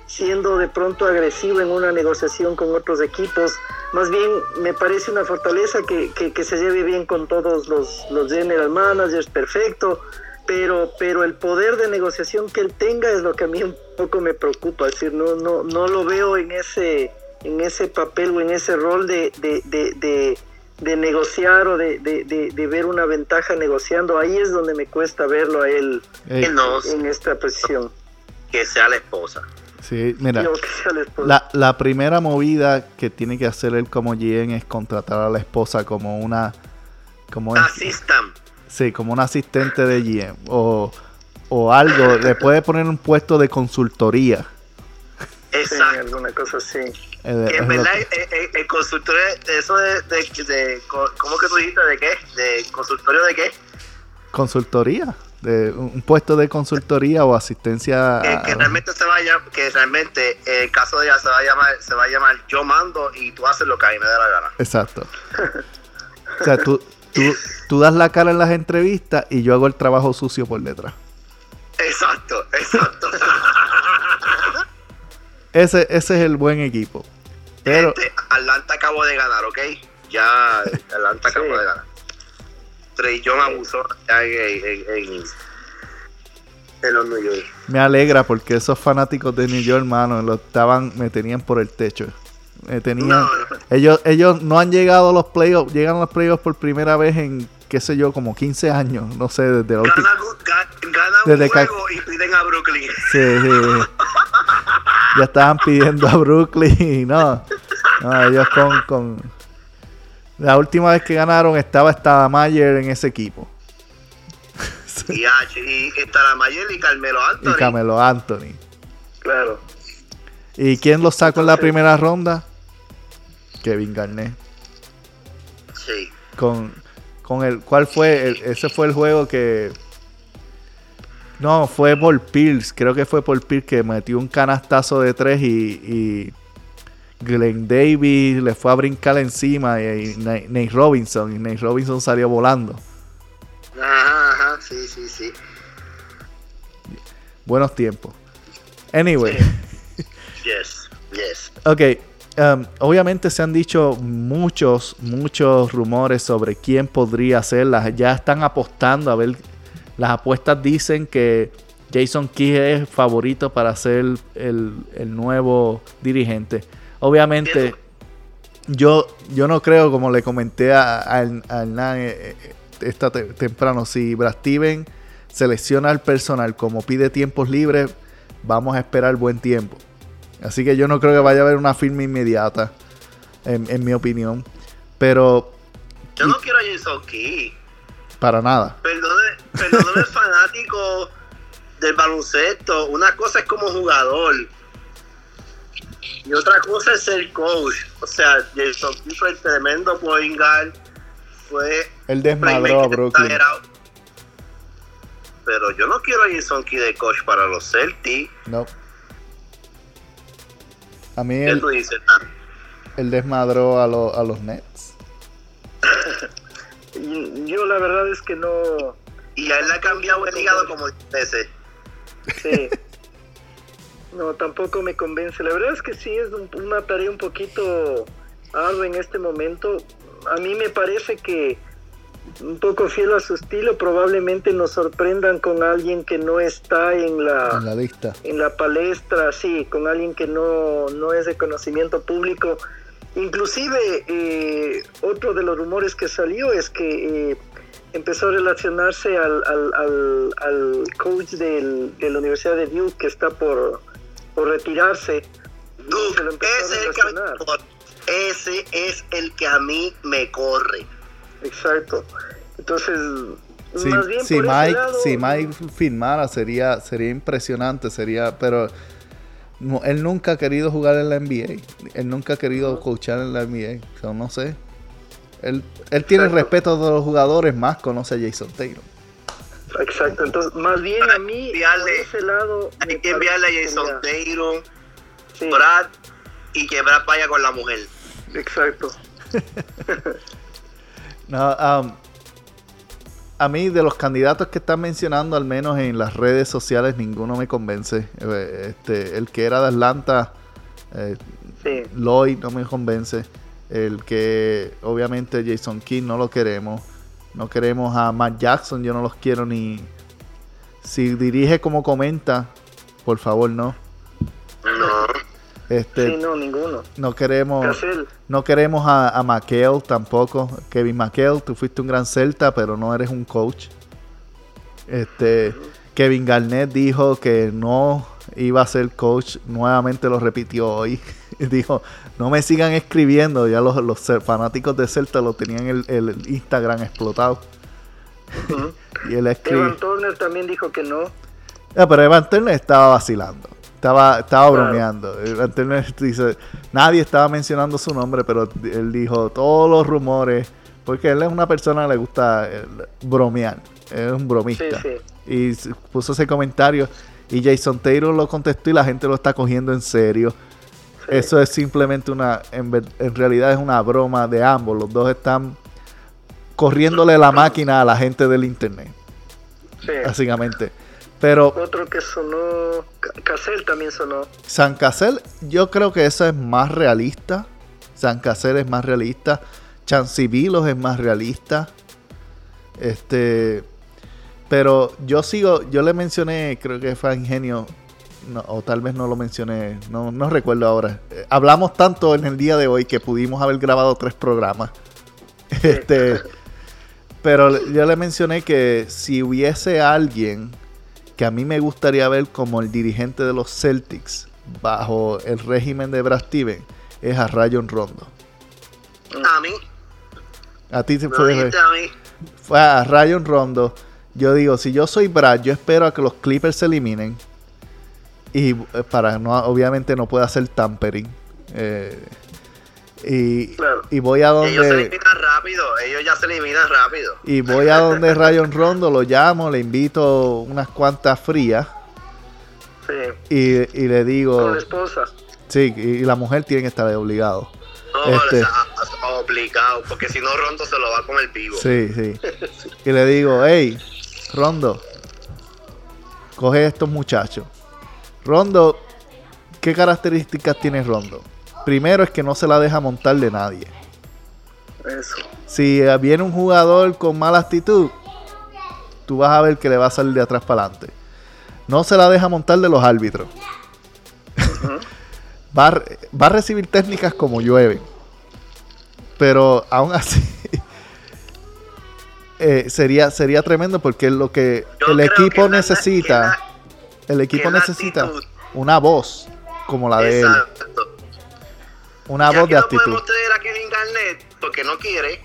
siendo de pronto agresivo en una negociación con otros equipos más bien me parece una fortaleza que, que, se lleve bien con todos los, los general managers, perfecto, pero, pero el poder de negociación que él tenga es lo que a mí un poco me preocupa, es decir, no, no, no lo veo en ese, en ese papel o en ese rol de, de, de, de, negociar o de, de, ver una ventaja negociando, ahí es donde me cuesta verlo a él en esta posición. Que sea la esposa. Sí, mira, la, la, primera movida que tiene que hacer él como GM es contratar a la esposa como una... Como Assistant. Sí, como un asistente de GM o, o algo. le puede poner un puesto de consultoría. Exacto. alguna cosa así. en verdad, el, el, consultorio, eso de, de, de, ¿cómo que tú dijiste? ¿De qué? ¿De consultorio de qué? Consultoría de un puesto de consultoría o asistencia que, realmente se vaya que realmente el caso de ella se va a llamar se va a llamar yo mando y tú haces lo que a mí me da la gana. Exacto. O sea tú, tú, tú das la cara en las entrevistas y yo hago el trabajo sucio por detrás. Exacto exacto. Ese, ese es el buen equipo. Pero este, Atlanta acabó de ganar ¿ok? ya Atlanta acabó de ganar Trey John abusó en, los New York. Me alegra porque esos fanáticos de New York, hermano, lo estaban, me tenían por el techo. Me tenían, Ellos, ellos no han llegado a los playoffs, llegan a los playoffs por primera vez en, qué sé yo, como 15 años, no sé, desde la última. Gana, un juego y piden a Brooklyn. Sí, sí. ya estaban pidiendo a Brooklyn, no. No, ellos con, con la última vez que ganaron estaba Mayer en ese equipo. y, y Mayer y Carmelo Anthony. Y Carmelo Anthony. Claro. ¿Y quién lo sacó en la primera ronda? Kevin Garnett. Sí. Con, con el. ¿Cuál fue? ese fue el juego que. No, fue por Pierce. Creo que fue por Pierce que metió un canastazo de tres y Glenn Davis le fue a brincar encima y, Nate Robinson y Nate Robinson salió volando. Ajá, ajá, sí, sí, sí. Buenos tiempos. Anyway. Yes, yes. Ok, um, obviamente se han dicho muchos, muchos rumores sobre quién podría hacerlas. Ya están apostando a ver las apuestas dicen que Jason Kidd es favorito para ser el, el nuevo dirigente. Obviamente, yo, yo no creo, como le comenté a, a, Hernán eh, eh, esta temprano, si Brad Steven selecciona al personal como pide tiempos libres, vamos a esperar buen tiempo. Así que yo no creo que vaya a haber una firma inmediata, en, mi opinión. Pero. Yo no quiero a Jason Key. Para nada. El fanático del baloncesto. Una cosa es como jugador. Y otra cosa es el coach. O sea, Jason Key fue el tremendo point guard. Fue. El desmadró a Brooklyn. Pero yo no quiero a Jason Key de coach para los Celtics. No. A mí ¿Qué el, tú dices, el desmadró a, a los Nets. yo la verdad es que no. Y a él le ha cambiado el hígado como ese. Sí. No, tampoco me convence. La verdad es que sí es una tarea un poquito ardua en este momento. A mí me parece que un poco fiel a su estilo, probablemente nos sorprendan con alguien que no está en la, en la lista. En la palestra, sí, con alguien que no, no es de conocimiento público. Inclusive, eh, otro de los rumores que salió es que eh, empezó a relacionarse al, al, al, coach del, de la Universidad de Duke que está por retirarse. ese, es el que a mí me corre. Exacto. Entonces, si, más bien si Mike, si Mike firmara sería, sería impresionante, sería, pero él nunca ha querido jugar en la NBA. Él nunca ha querido coachar en la NBA. O no sé. Él, él tiene respeto de los jugadores, más conoce a Jason Taylor. Exacto, entonces más bien a mí enviarle, ese lado hay que enviarle a Jason Taylor, Brad y que Brad vaya con la mujer. Exacto. no, um, a mí de los candidatos que están mencionando, al menos en las redes sociales, ninguno me convence. Eh, este, el que era de Atlanta, eh, Lloyd, no me convence. El que obviamente Jason King no lo queremos. No queremos a Matt Jackson, yo no los quiero ni. Si dirige como comenta, por favor, no. No. Este, sí, no, ninguno. No queremos, no queremos a, a tampoco. Kevin McHale, tú fuiste un gran celta, pero no eres un coach. Este, Kevin Garnett dijo que no iba a ser coach. Nuevamente lo repitió hoy. dijo, no me sigan escribiendo. Ya los, los fanáticos de Celta lo tenían el, el Instagram explotado. y él escribió. Evan Turner también dijo que no. Ah, pero Evan Turner estaba vacilando. Estaba, estaba bromeando. dice, nadie estaba mencionando su nombre, pero él dijo todos los rumores, porque él es una persona que le gusta eh, bromear, es un bromista. Y puso ese comentario y Jason Taylor lo contestó y la gente lo está cogiendo en serio. Eso es simplemente una, en, en, realidad es una broma de ambos. Los dos están corriéndole la máquina a la gente del internet. Básicamente. Pero. Otro que sonó. Casel también sonó. San Casel, yo creo que eso es más realista. San Casel es más realista. Chancivilos es más realista. Este. Pero yo sigo. Yo le mencioné, creo que fue Ingenio. O tal vez no lo mencioné. No, no recuerdo ahora. Eh, hablamos tanto en el día de hoy que pudimos haber grabado tres programas. Este. Pero yo le mencioné que si hubiese alguien que a mí me gustaría ver como el dirigente de los Celtics bajo el régimen de Brad Steven es a Rayon Rondo. A mí. A ti se mí. Fue a Rayon Rondo. Yo digo, si yo soy Brad, yo espero a que los Clippers se eliminen. Y eh, para no, obviamente no puede hacer tampering. Eh, y, y voy a donde. Ellos se eliminan rápido, ellos ya se eliminan rápido. Y voy a donde Rayon Rondo, lo llamo, le invito unas cuantas frías. Sí. Y, y le digo. Con la esposa. Sí, y la mujer tiene que estar obligado. No, este, obligado, porque si no Rondo se lo va con el vivo. Sí, sí. y le digo, hey, Rondo, coge estos muchachos. Rondo, ¿qué características tiene Rondo? primero es que no se la deja montar de nadie. Eso. Si viene un jugador con mala actitud, tú vas a ver que le va a salir de atrás para adelante. No se la deja montar de los árbitros. va, a, va a recibir técnicas como llueve. Pero aún así eh, sería, sería tremendo porque lo que Yo el equipo que la- necesita, el equipo necesita actitud- una voz como la de él, una Ya voz de no actitud. podemos tener a Kevin Garnett porque no quiere.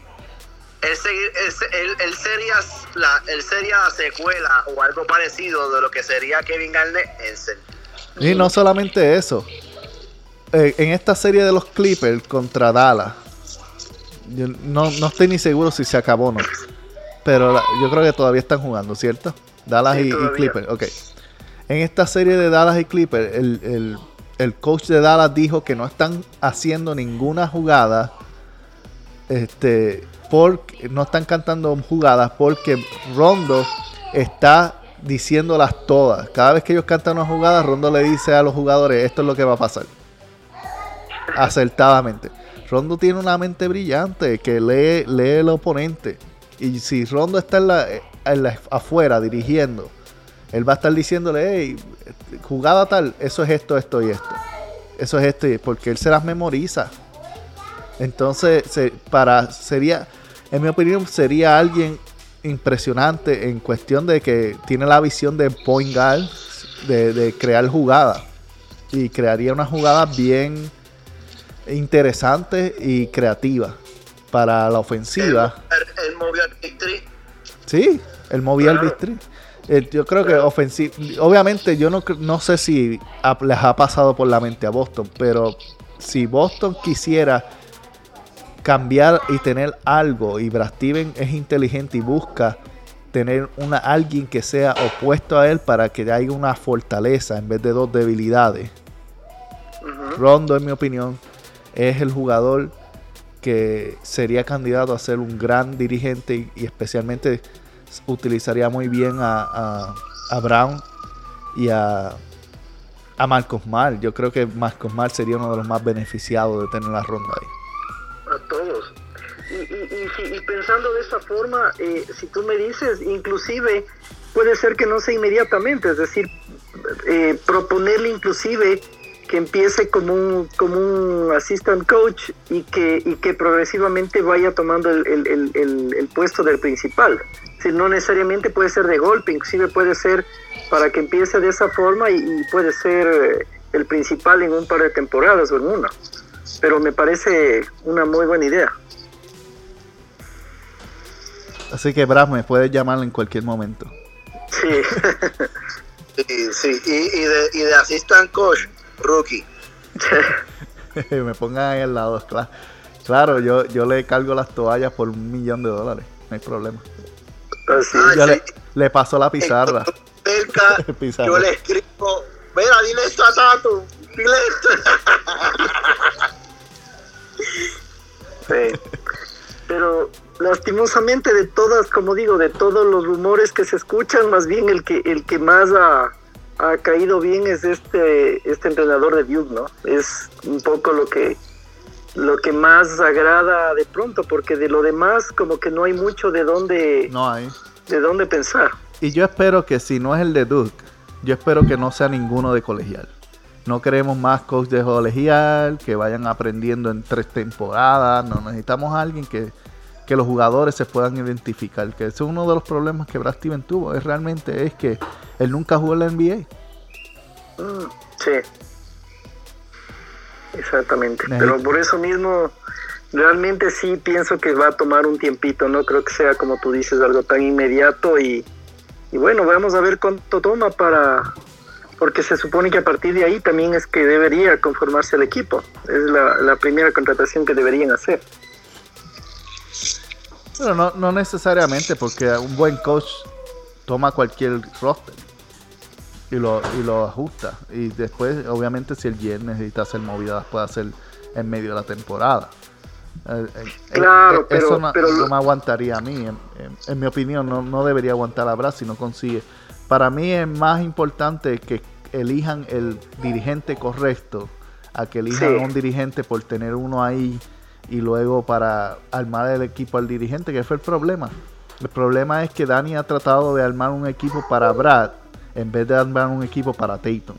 Él, sería la, él sería la secuela o algo parecido de lo que sería Kevin Garnett en. Y no solamente eso. Eh, en esta serie de los Clippers contra Dallas, yo no, no estoy ni seguro si se acabó o no. Pero la- yo creo que todavía están jugando, ¿cierto? Dallas Sí, y, y. Clippers, ok. En esta serie de Dallas y Clippers, el, el- el coach de Dallas dijo que no están haciendo ninguna jugada. Este, porque no están cantando jugadas porque Rondo está diciéndolas todas. Cada vez que ellos cantan una jugada, Rondo le dice a los jugadores, esto es lo que va a pasar. Acertadamente. Rondo tiene una mente brillante que lee, lee el oponente. Y si Rondo está en la, en la- afuera dirigiendo, él va a estar diciéndole, hey, jugada tal, eso es esto, esto y esto. Eso es esto y porque él se las memoriza. Entonces, se- para sería, en mi opinión, sería alguien impresionante en cuestión de que tiene la visión de point guard, de, de crear jugadas. Y crearía una jugada bien interesante y creativa para la ofensiva. Él, él movió al. Sí, el movía el Claro. Big. Eh, yo creo que ofensivo. Obviamente, yo no, no sé si les ha pasado por la mente a Boston, pero si Boston quisiera cambiar y tener algo, y Brad Steven es inteligente y busca tener una alguien que sea opuesto a él para que haya una fortaleza en vez de dos debilidades. Rondo, en mi opinión, es el jugador que sería candidato a ser un gran dirigente y, y especialmente utilizaría muy bien a, a- Brown y a, a Marcos Mar. Yo creo que Marcos Mar sería uno de los más beneficiados de tener la ronda ahí. a todos. Y, y- y pensando de esa forma, eh, si tú me dices, inclusive puede ser que no sea inmediatamente, es decir, eh, proponerle inclusive que empiece como un, como un assistant coach y que, y que progresivamente vaya tomando el, el- el- el- el puesto del principal. Decir, no necesariamente puede ser de golpe, inclusive puede ser para que empiece de esa forma y, y puede ser eh, el principal en un par de temporadas o en una pero me parece una muy buena idea. Así que Brad me puedes llamar en cualquier momento. Sí, Sí, sí. Y, y de, y de assistant coach, rookie. me pongan ahí al lado. Claro, claro yo, yo le cargo las toallas por un millón de dólares. No hay problema. Ah, Yo sí. le, le paso la pizarra. Cerca, Pizarra. yo le escribo, mira, dile esto a dile esto. sí. Pero lastimosamente de todas, como digo, de todos los rumores que se escuchan, más bien el que el que más ha, ha caído bien es este este entrenador de Duke, ¿no? Es un poco lo que lo que más agrada de pronto, porque de lo demás como que no hay mucho de dónde No hay. de dónde pensar. Y yo espero que si no es el de Duke, yo espero que no sea ninguno de colegial. No queremos más coach de colegial, que vayan aprendiendo en tres temporadas. No, necesitamos a alguien que, que los jugadores se puedan identificar. Que ese es uno de los problemas que Brad Steven tuvo. Es realmente es que él nunca jugó en la NBA. Mm, Sí. Exactamente. Necesito- Pero por eso mismo, realmente sí pienso que va a tomar un tiempito. No creo que sea, como tú dices, algo tan inmediato. Y, y bueno, vamos a ver cuánto toma para. Porque se supone que a partir de ahí también es que debería conformarse el equipo. Es la, la primera contratación que deberían hacer. Pero no, no necesariamente, porque un buen coach toma cualquier roster y lo, y lo ajusta. Y después, obviamente, si el GM necesita hacer movidas, las puede hacer en medio de la temporada. Eh, eh, Claro, eh, pero- eso no, pero- no me aguantaría a mí. En, en- en mi opinión, no, no debería aguantar a Brad si no consigue. Para mí es más importante que elijan el dirigente correcto a que elijan Sí. a un dirigente por tener uno ahí y luego para armar el equipo al dirigente, que fue el problema. El problema es que Dani ha tratado de armar un equipo para Brad en vez de armar un equipo para Tatum.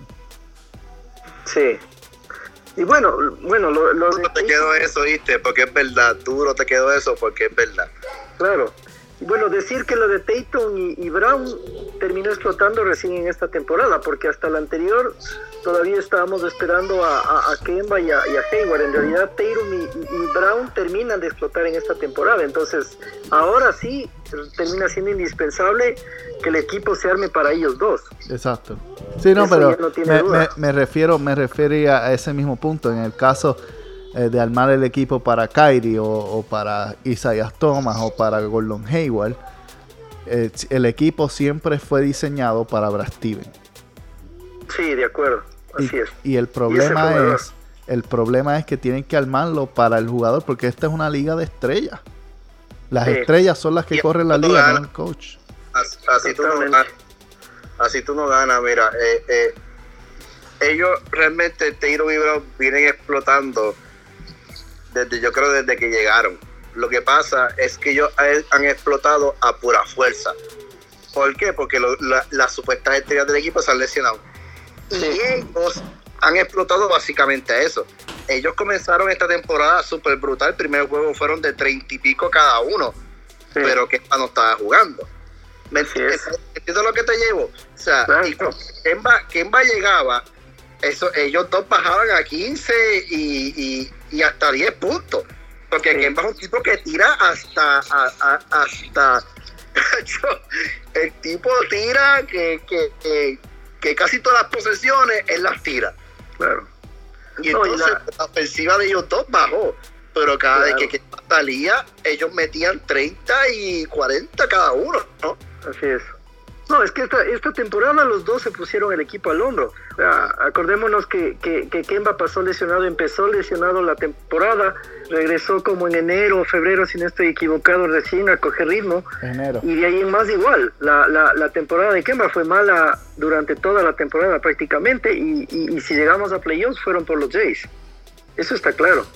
Sí. Y bueno, bueno, lo, lo Duro te quedó eso, ¿viste? Porque es verdad. Duro te quedó eso porque es verdad. Claro. Bueno, decir que lo de Tatum y, y Brown terminó explotando recién en esta temporada, porque hasta la anterior todavía estábamos esperando a, a, a Kemba y a, y a Hayward. En realidad, Tatum y, Brown terminan de explotar en esta temporada. Entonces, ahora sí termina siendo indispensable que el equipo se arme para ellos dos. Exacto. Sí, no, Eso pero no me, me- me refiero, me refería a ese mismo punto. En el caso eh, de armar el equipo para Kyrie o, o para Isaiah Thomas o para Gordon Hayward, eh, el equipo siempre fue diseñado para Brad Steven. Sí, de acuerdo. Y, Así es. y el problema es, el problema es que tienen que armarlo para el jugador porque esta es una liga de estrellas. Las Sí. estrellas son las que Y corren la liga, gana. no el coach. Así, así tú no ganas. Así tú no ganas. Mira, eh, eh, ellos realmente, Teiro y Brown, vienen explotando desde, yo creo, desde que llegaron. Lo que pasa es que ellos han- han explotado a pura fuerza. ¿Por qué? Porque lo- la- las supuestas estrellas del equipo se han lesionado. Y ellos han explotado básicamente eso. Ellos comenzaron esta temporada súper brutal. El primer juego fueron de treinta y pico cada uno Sí. pero que no estaba jugando. ¿Me entiendes? es. ¿Entiendes lo que te llevo? O sea, Kemba, Kemba llegaba, eso, ellos dos bajaban a 15 y, y- y hasta 10 puntos. Porque Sí. Kemba es un tipo que tira hasta. a- a- hasta el tipo tira que, que, que, que casi todas las posesiones él las tira. Claro. Y No, y entonces la- la ofensiva de ellos dos bajó. Pero cada Claro. vez que Kemba salía, ellos metían 30 y 40 cada uno, ¿no? Así es. No, es que esta, esta temporada los dos se pusieron el equipo al hombro. O sea, acordémonos que, que, que Kemba pasó lesionado, empezó lesionado la temporada, regresó como en enero o febrero, si no estoy equivocado, recién a coger ritmo. Enero. Y de ahí en más igual. La, la, la temporada de Kemba fue mala durante toda la temporada prácticamente y, y, y si llegamos a playoffs fueron por los Jays. Eso está claro.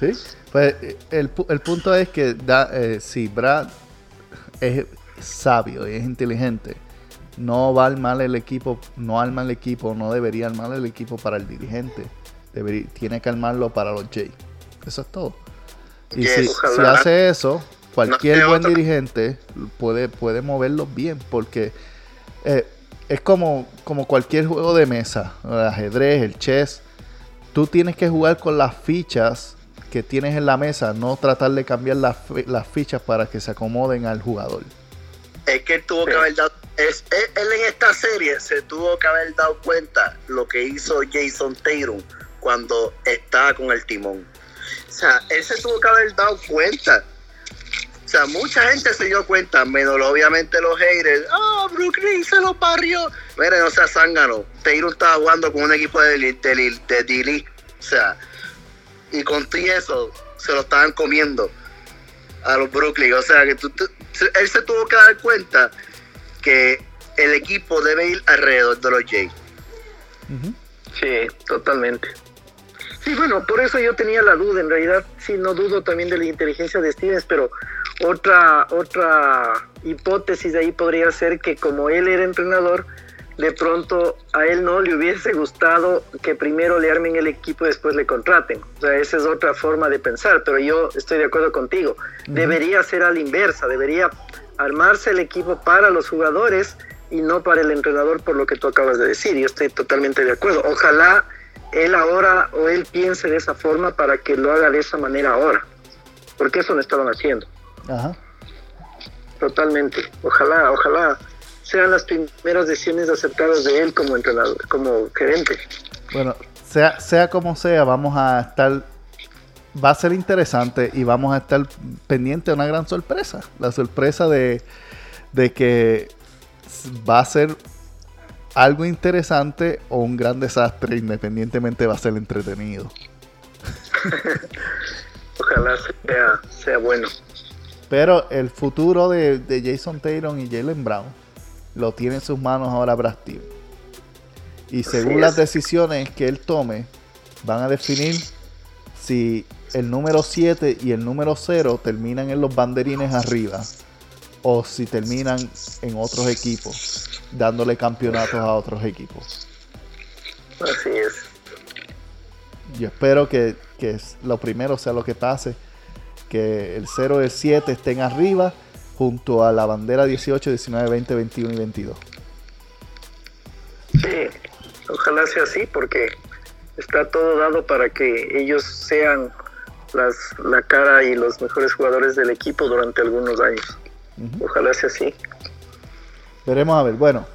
Sí, pues el, el punto es que da, eh, si Brad es sabio y es inteligente, no va a armar el equipo, no arma el equipo, no debería armar el equipo para el dirigente, debería, tiene que armarlo para los Jays. Eso es todo. Y Yes. si, si hace eso, cualquier No, buen otro- dirigente puede, puede moverlos bien, porque eh, es como, como cualquier juego de mesa, el ajedrez, el chess. Tú tienes que jugar con las fichas que tienes en la mesa, no tratar de cambiar las, las fichas para que se acomoden al jugador. Es que él tuvo que Sí. haber dado. Es, él, él en esta serie se tuvo que haber dado cuenta lo que hizo Jason Tatum cuando estaba con el timón. O sea, él se tuvo que haber dado cuenta. O sea, mucha gente se dio cuenta, menos obviamente los haters. Ah, Brooklyn se lo barrió. Mire, no sea zángano. Tatum estaba jugando con un equipo de, de, de, de. O sea, y con todo eso se lo estaban comiendo a los Brooklyn. O sea, que tú- tú- él se tuvo que dar cuenta que el equipo debe ir alrededor de los Jays. Ujú. Sí, totalmente. Sí, bueno, por eso yo tenía la duda, en realidad sí, no dudo también de la inteligencia de Stevens, pero otra, otra hipótesis de ahí podría ser que como él era entrenador, de pronto a él no le hubiese gustado que primero le armen el equipo y después le contraten. O sea, esa es otra forma de pensar, pero yo estoy de acuerdo contigo. Debería ser a la inversa, debería armarse el equipo para los jugadores y no para el entrenador por lo que tú acabas de decir. Yo estoy totalmente de acuerdo. Ojalá él ahora o él piense de esa forma para que lo haga de esa manera ahora. Porque eso no estaban haciendo. Ajá. Totalmente. Ojalá, ojalá sean las primeras decisiones acertadas de él como entrenador, como gerente. Bueno, sea, sea como sea, vamos a estar. Va a ser interesante y vamos a estar pendiente de una gran sorpresa. La sorpresa de, de que va a ser algo interesante o un gran desastre, independientemente va a ser entretenido. Ojalá sea, sea bueno. Pero el futuro de, de Jason Tatum y Jalen Brown lo tiene en sus manos ahora Brad Stevens. Y según las es. decisiones que él tome, van a definir si el número 7 y el número 0 terminan en los banderines arriba o si terminan en otros equipos, dándole campeonatos a otros equipos. Así es. Yo espero que, que lo primero sea lo que pase, que el 0 y el 7 estén arriba junto a la bandera 18, 19, 20, 21 y 22. Sí, ojalá sea así porque está todo dado para que ellos sean las, la cara y los mejores jugadores del equipo durante algunos años. Ojalá sea así. Veremos a ver. Bueno,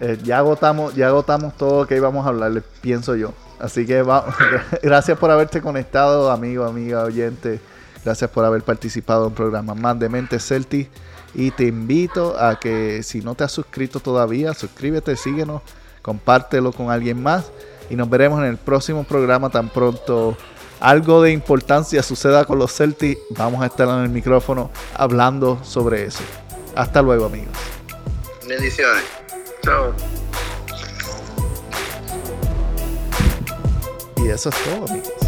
eh, ya agotamos, ya agotamos todo lo que íbamos a hablar, pienso yo. Así que va, gracias por haberte conectado, amigo, amiga, oyente. Gracias por haber participado en un programa más de Mente Celtic. Y te invito a que si no te has suscrito todavía, suscríbete, síguenos, compártelo con alguien más. Y nos veremos en el próximo programa tan pronto algo de importancia suceda con los Celtics. Vamos a estar en el micrófono hablando sobre eso. Hasta luego, amigos. Bendiciones. Chao. Y eso es todo, amigos.